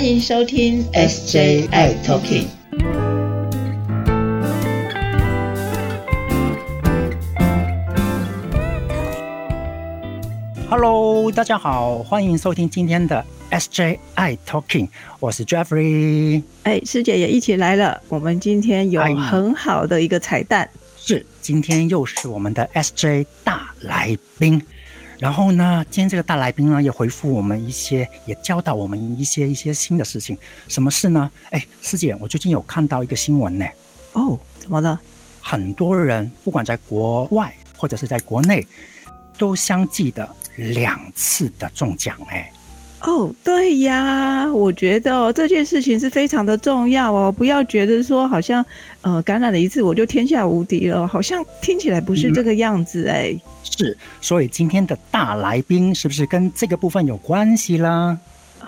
欢迎收听 SJI Talking。Hello，大家好，欢迎收听今天的 SJI Talking，我是 Jeffrey。哎，师姐也一起来了，我们今天有哎很好的一个彩蛋。是，今天又是我们的 SJ 大来宾。然后呢，今天这个大来宾呢，也回复我们一些，也教导我们一些一些新的事情。什么事呢？哎，师姐，我最近有看到一个新闻呢，哦，怎么了？很多人不管在国外或者是在国内，都相继的两次的中奖哎。哦，对呀，我觉得哦这件事情是非常的重要哦，不要觉得说好像呃感染了一次我就天下无敌了，好像听起来不是这个样子哎。是，所以今天的大来宾是不是跟这个部分有关系啦？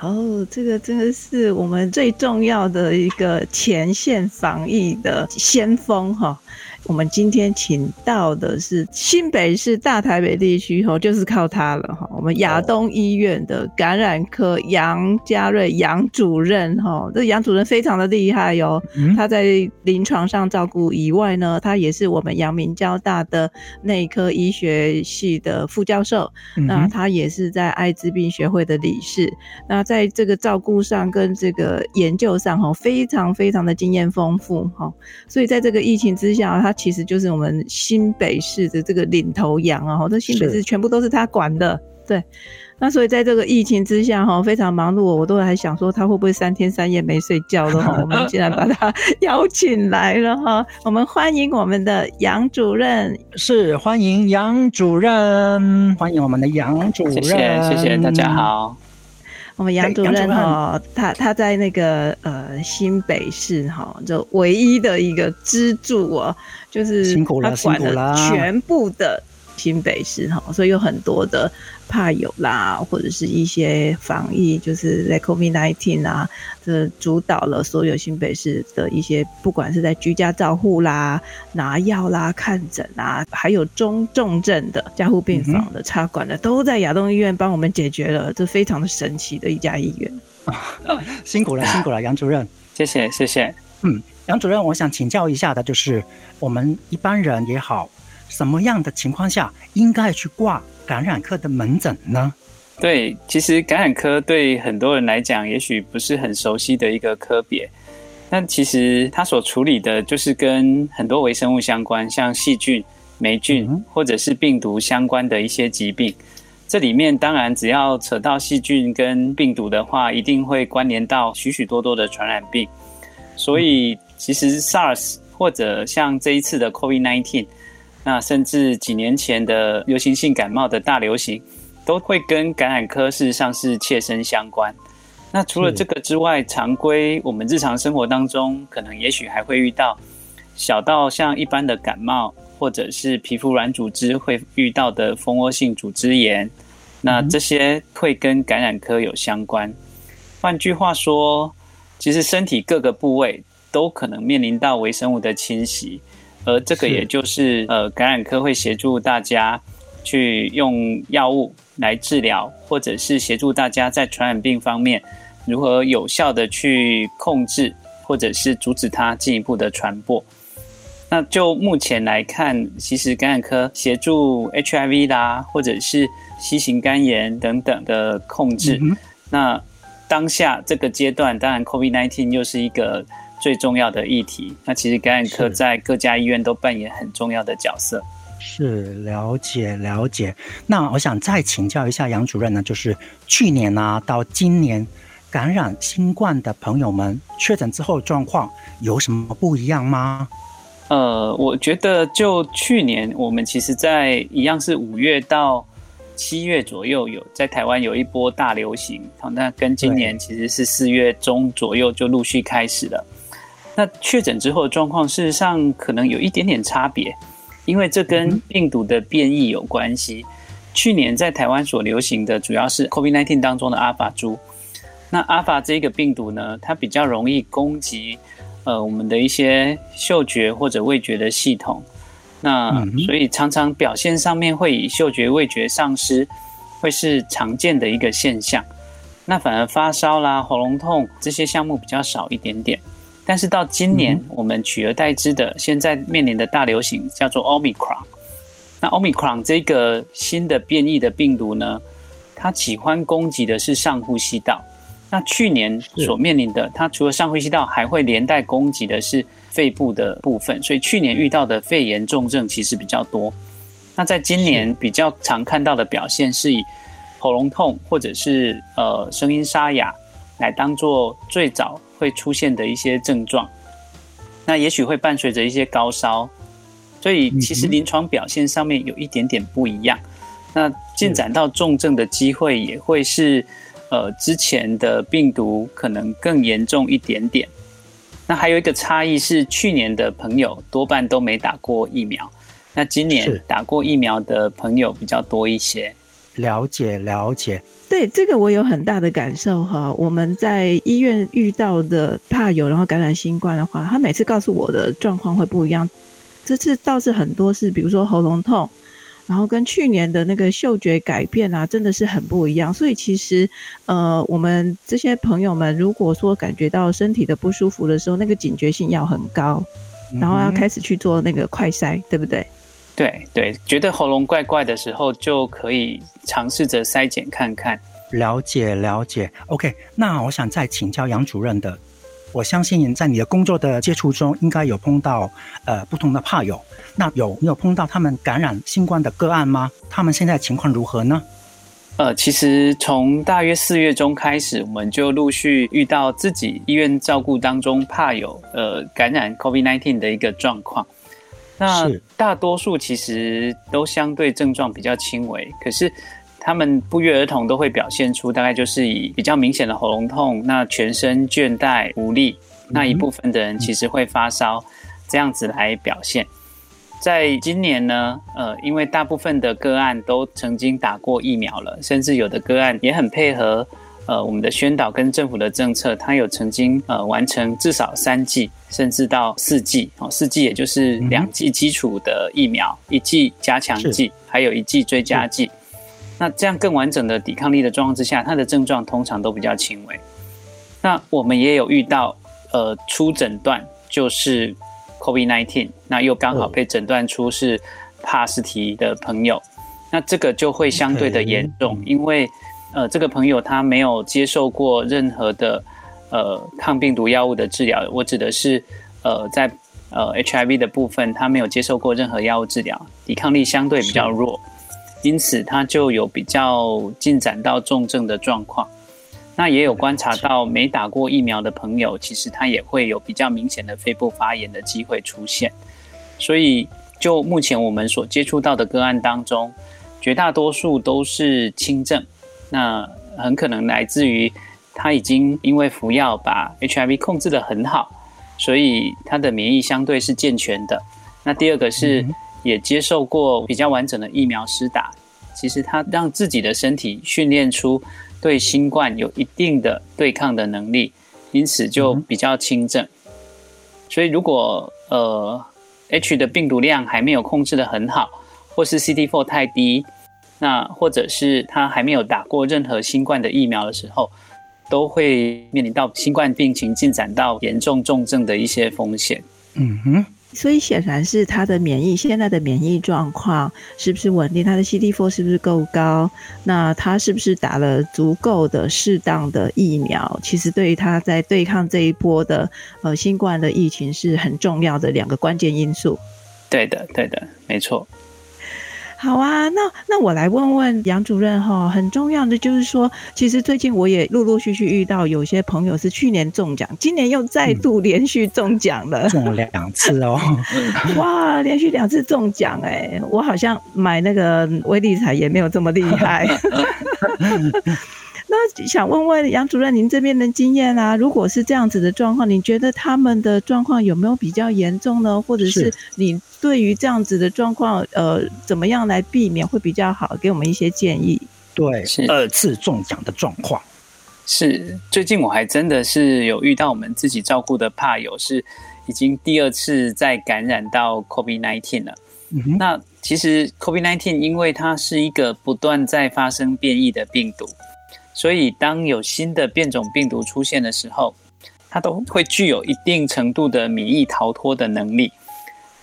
哦，这个真的是我们最重要的一个前线防疫的先锋哈。我们今天请到的是新北市大台北地区哦，就是靠他了哈。我们亚东医院的感染科杨家瑞杨主任哈，这杨主任非常的厉害哟、嗯他在临床上照顾以外呢，他也是我们阳明交大的内科医学系的副教授，那他也是在艾滋病学会的理事。那在这个照顾上跟这个研究上哈，非常非常的经验丰富哈。所以在这个疫情之下，他其实就是我们新北市的这个领头羊啊，哈，这新北市全部都是他管的，对。那所以在这个疫情之下，哈，非常忙碌，我都还想说他会不会三天三夜没睡觉的哈。我们竟然把他邀请来了哈，我们欢迎我们的杨主任。是欢迎杨主任，欢迎我们的杨主任，谢谢谢谢大家。好，我们杨主任任。哈，他他在那个呃新北市哈，就唯一的一个支柱哦，就是他管了。全部的新北市哈，所以有很多的怕友啦，或者是一些防疫，就是在 COVID nineteen 啊，这主导了所有新北市的一些，不管是在居家照护啦、拿药啦、看诊啊，还有中重症的加护病房的插管的，都在亚东医院帮我们解决了，这非常的神奇的一家医院。辛苦了，辛苦了，杨主任。谢谢谢谢。嗯，杨主任，我想请教一下的，就是我们一般人也好，什么样的情况下应该去挂感染科的门诊呢？对，其实感染科对很多人来讲，也许不是很熟悉的一个科别，但其实它所处理的就是跟很多微生物相关，像细菌、霉菌嗯或者是病毒相关的一些疾病。这里面当然只要扯到细菌跟病毒的话，一定会关联到许许多多的传染病。所以其实 SARS 或者像这一次的 COVID-19，那甚至几年前的流行性感冒的大流行，都会跟感染科事实上是切身相关。那除了这个之外，常规我们日常生活当中，可能也许还会遇到小到像一般的感冒，或者是皮肤软组织会遇到的蜂窝性组织炎，那这些会跟感染科有相关。换句话说，其实身体各个部位都可能面临到微生物的侵袭，而这个也就是呃感染科会协助大家去用药物来治疗，或者是协助大家在传染病方面如何有效的去控制，或者是阻止它进一步的传播。那就目前来看，其实感染科协助 HIV 啦，或者是 C 型肝炎等等的控制。嗯那当下这个阶段，当然 COVID-19 又是一个最重要的议题。那其实感染科在各家医院都扮演很重要的角色。是了解了解。那我想再请教一下杨主任呢，就是去年啊到今年感染新冠的朋友们确诊之后状况有什么不一样吗？呃，我觉得就去年我们其实，在一样是五月到七月左右有在台湾有一波大流行，好，那跟今年其实是四月中左右就陆续开始了。那确诊之后的状况，事实上可能有一点点差别，因为这跟病毒的变异有关系。去年在台湾所流行的主要是 COVID-19 当中的阿法株。那阿法这个病毒呢，它比较容易攻击呃我们的一些嗅觉或者味觉的系统。那所以常常表现上面会以嗅觉、味觉丧失，会是常见的一个现象。那反而发烧啦、喉咙痛这些项目比较少一点点。但是到今年，我们取而代之的现在面临的大流行叫做 Omicron。那 Omicron 这个新的变异的病毒呢，它喜欢攻击的是上呼吸道。那去年所面临的，它除了上呼吸道，还会连带攻击的是肺部的部分。所以去年遇到的肺炎重症其实比较多。那在今年比较常看到的表现是以喉咙痛或者是呃声音沙哑来当做最早会出现的一些症状。那也许会伴随着一些高烧。所以其实临床表现上面有一点点不一样，那进展到重症的机会也会是，呃，之前的病毒可能更严重一点点。那还有一个差异是，去年的朋友多半都没打过疫苗，那今年打过疫苗的朋友比较多一些。了解了解，对这个我有很大的感受哈。我们在医院遇到的怕有然后感染新冠的话，他每次告诉我的状况会不一样。这次倒是很多是，比如说喉咙痛，然后跟去年的那个嗅觉改变啊，真的是很不一样。所以其实，呃，我们这些朋友们，如果说感觉到身体的不舒服的时候，那个警觉性要很高，然后要开始去做那个快筛，对不对？对对，觉得喉咙怪怪的时候，就可以尝试着筛检看看。了解了解，OK。那我想再请教杨主任的。我相信在你的工作的接触中，应该有碰到呃不同的怕友。那有没有碰到他们感染新冠的个案吗？他们现在情况如何呢？呃，其实从大约四月中开始，我们就陆续遇到自己医院照顾当中怕有呃感染 COVID-19 的一个状况。那大多数其实都相对症状比较轻微，可是。他们不约而同都会表现出，大概就是以比较明显的喉咙痛，那全身倦怠无力，那一部分的人其实会发烧，这样子来表现。在今年呢，呃，因为大部分的个案都曾经打过疫苗了，甚至有的个案也很配合，呃，我们的宣导跟政府的政策，它有曾经呃完成至少三剂，甚至到四剂，哦，四剂也就是两剂基础的疫苗，一剂加强剂，还有一剂追加剂。那这样更完整的抵抗力的状况之下，他的症状通常都比较轻微。那我们也有遇到，呃，初诊断就是 COVID-19，那又刚好被诊断出是帕斯提的朋友，那这个就会相对的严重，因为呃，这个朋友他没有接受过任何的呃抗病毒药物的治疗，我指的是呃在呃 HIV 的部分，他没有接受过任何药物治疗，抵抗力相对比较弱。因此，他就有比较进展到重症的状况。那也有观察到，没打过疫苗的朋友，其实他也会有比较明显的肺部发炎的机会出现。所以，就目前我们所接触到的个案当中，绝大多数都是轻症。那很可能来自于他已经因为服药把 HIV 控制的很好，所以他的免疫相对是健全的。那第二个是。也接受过比较完整的疫苗施打，其实他让自己的身体训练出对新冠有一定的对抗的能力，因此就比较轻症。所以如果呃 H 的病毒量还没有控制的很好，或是 CD4 太低，那或者是他还没有打过任何新冠的疫苗的时候，都会面临到新冠病情进展到严重重症的一些风险。嗯哼。所以显然是他的免疫现在的免疫状况是不是稳定？他的 CD4 是不是够高？那他是不是打了足够的适当的疫苗？其实对于他在对抗这一波的呃新冠的疫情是很重要的两个关键因素。对的，对的，没错。好啊，那那我来问问杨主任哈，很重要的就是说，其实最近我也陆陆续续遇到有些朋友是去年中奖，今年又再度连续中奖了，中了两次哦，哇，连续两次中奖哎，我好像买那个微利彩也没有这么厉害。那想问问杨主任，您这边的经验啊，如果是这样子的状况，你觉得他们的状况有没有比较严重呢？或者是你对于这样子的状况，呃，怎么样来避免会比较好？给我们一些建议。对，是二次中奖的状况。是最近我还真的是有遇到我们自己照顾的怕友，是已经第二次再感染到 COVID-19 了。那其实 COVID-19 因为它是一个不断在发生变异的病毒。所以当有新的变种病毒出现的时候，它都会具有一定程度的免疫逃脱的能力。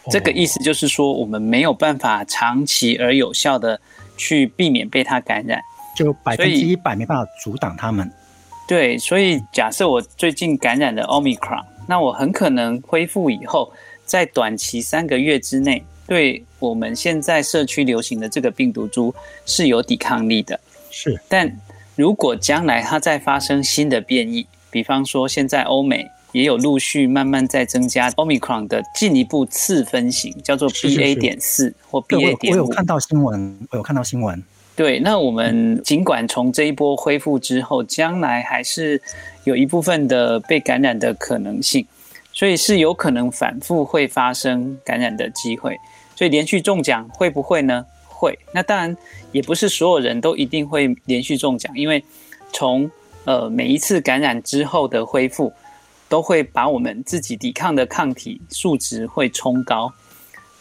这个意思就是说，我们没有办法长期而有效的去避免被它感染，就百分之一百没办法阻挡它们。对，所以假设我最近感染了 Omicron，那我很可能恢复以后，在短期三个月之内，对我们现在社区流行的这个病毒株是有抵抗力的。是，但如果将来它再发生新的变异，比方说现在欧美。也有陆续慢慢在增加 Omicron 的进一步次分型，叫做 BA. 点四或 BA. 点五。我有看到新闻，我有看到新闻。对，那我们尽管从这一波恢复之后，将来还是有一部分的被感染的可能性，所以是有可能反复会发生感染的机会。所以连续中奖会不会呢？会。那当然也不是所有人都一定会连续中奖，因为从呃每一次感染之后的恢复。都会把我们自己抵抗的抗体数值会冲高，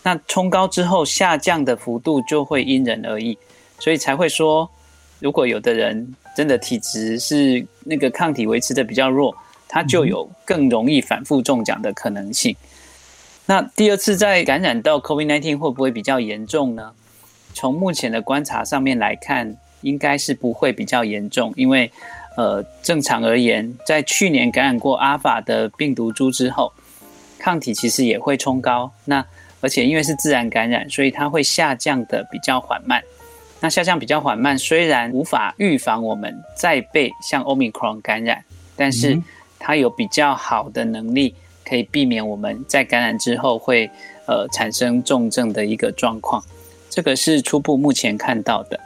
那冲高之后下降的幅度就会因人而异，所以才会说，如果有的人真的体质是那个抗体维持的比较弱，他就有更容易反复中奖的可能性。那第二次再感染到 COVID-19 会不会比较严重呢？从目前的观察上面来看，应该是不会比较严重，因为。呃，正常而言，在去年感染过阿尔法的病毒株之后，抗体其实也会冲高。那而且因为是自然感染，所以它会下降的比较缓慢。那下降比较缓慢，虽然无法预防我们再被像 Omicron 感染，但是它有比较好的能力，可以避免我们在感染之后会呃产生重症的一个状况。这个是初步目前看到的。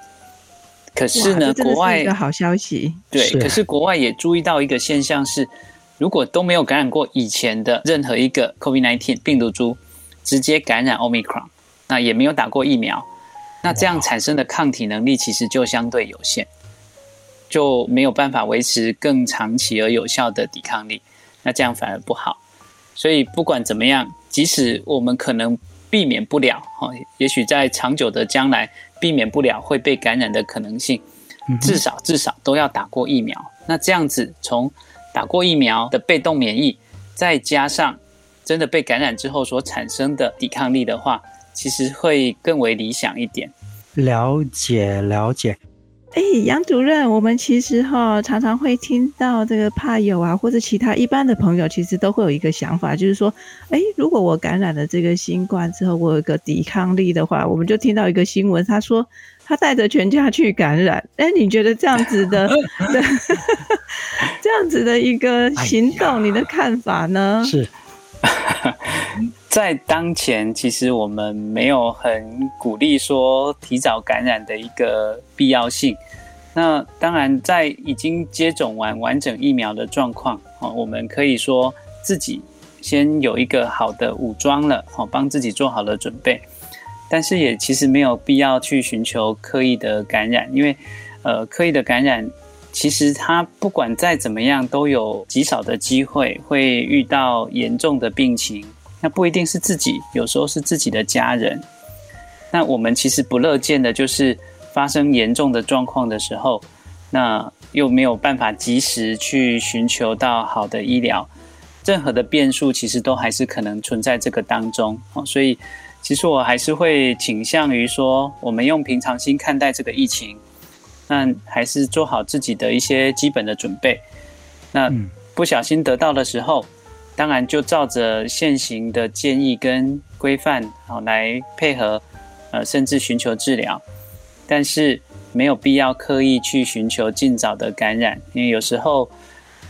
可是呢，国外一个好消息。对，可是国外也注意到一个现象是，如果都没有感染过以前的任何一个 COVID-19 病毒株，直接感染 Omicron，那也没有打过疫苗，那这样产生的抗体能力其实就相对有限，就没有办法维持更长期而有效的抵抗力，那这样反而不好。所以不管怎么样，即使我们可能避免不了，哈，也许在长久的将来。避免不了会被感染的可能性，至少至少都要打过疫苗。那这样子，从打过疫苗的被动免疫，再加上真的被感染之后所产生的抵抗力的话，其实会更为理想一点。了解，了解。哎，杨主任，我们其实哈常常会听到这个怕友啊，或者其他一般的朋友，其实都会有一个想法，就是说，哎，如果我感染了这个新冠之后，我有个抵抗力的话，我们就听到一个新闻，他说他带着全家去感染。哎，你觉得这样子的 这样子的一个行动，你的看法呢？是。在当前，其实我们没有很鼓励说提早感染的一个必要性。那当然，在已经接种完完整疫苗的状况，哦，我们可以说自己先有一个好的武装了，哦，帮自己做好了准备。但是也其实没有必要去寻求刻意的感染，因为，呃，刻意的感染，其实它不管再怎么样，都有极少的机会会遇到严重的病情。那不一定是自己，有时候是自己的家人。那我们其实不乐见的就是发生严重的状况的时候，那又没有办法及时去寻求到好的医疗，任何的变数其实都还是可能存在这个当中。哦，所以其实我还是会倾向于说，我们用平常心看待这个疫情，那还是做好自己的一些基本的准备。那不小心得到的时候。当然，就照着现行的建议跟规范，好来配合，呃，甚至寻求治疗。但是没有必要刻意去寻求尽早的感染，因为有时候，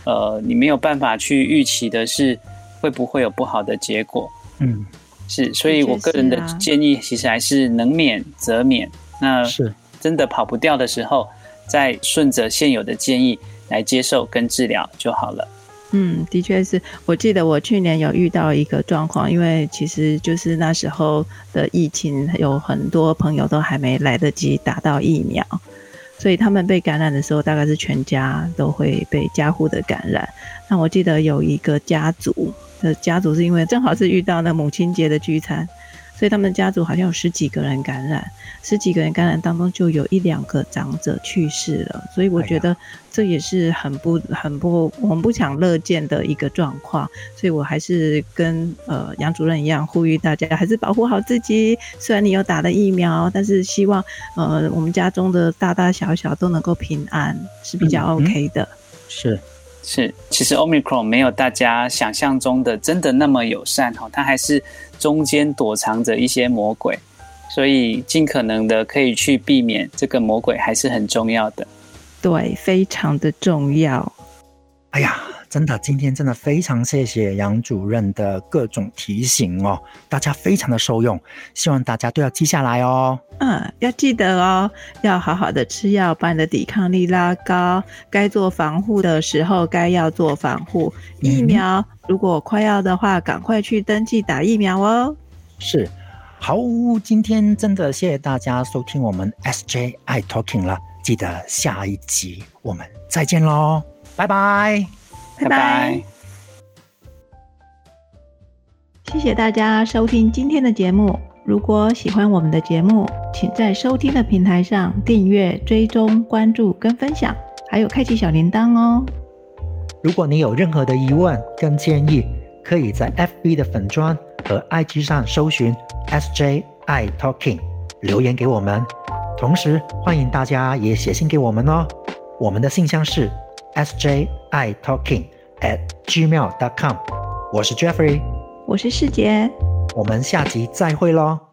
呃，你没有办法去预期的是会不会有不好的结果。嗯，是，所以我个人的建议其实还是能免则免。那是真的跑不掉的时候，再顺着现有的建议来接受跟治疗就好了。嗯，的确是我记得我去年有遇到一个状况，因为其实就是那时候的疫情，有很多朋友都还没来得及打到疫苗，所以他们被感染的时候，大概是全家都会被家户的感染。那我记得有一个家族的家族是因为正好是遇到那母亲节的聚餐。所以他们家族好像有十几个人感染，十几个人感染当中就有一两个长者去世了，所以我觉得这也是很不很不我们不想乐见的一个状况，所以我还是跟呃杨主任一样呼吁大家还是保护好自己，虽然你有打了疫苗，但是希望呃我们家中的大大小小都能够平安是比较 OK 的，是。是，其实 Omicron 没有大家想象中的真的那么友善哈，它还是中间躲藏着一些魔鬼，所以尽可能的可以去避免这个魔鬼还是很重要的。对，非常的重要。哎呀。真的，今天真的非常谢谢杨主任的各种提醒哦，大家非常的受用，希望大家都要记下来哦。嗯，要记得哦，要好好的吃药，把你的抵抗力拉高。该做防护的时候，该要做防护。疫苗如果快要的话，赶快去登记打疫苗哦。是，好，今天真的谢谢大家收听我们 SJ I Talking 了，记得下一集我们再见喽，拜拜。拜拜！谢谢大家收听今天的节目。如果喜欢我们的节目，请在收听的平台上订阅、追踪、关注跟分享，还有开启小铃铛哦。如果你有任何的疑问跟建议，可以在 FB 的粉砖和 IG 上搜寻 SJI Talking 留言给我们。同时，欢迎大家也写信给我们哦。我们的信箱是。Sji talking at gmail dot com，我是 Jeffrey，我是世杰，我们下集再会喽。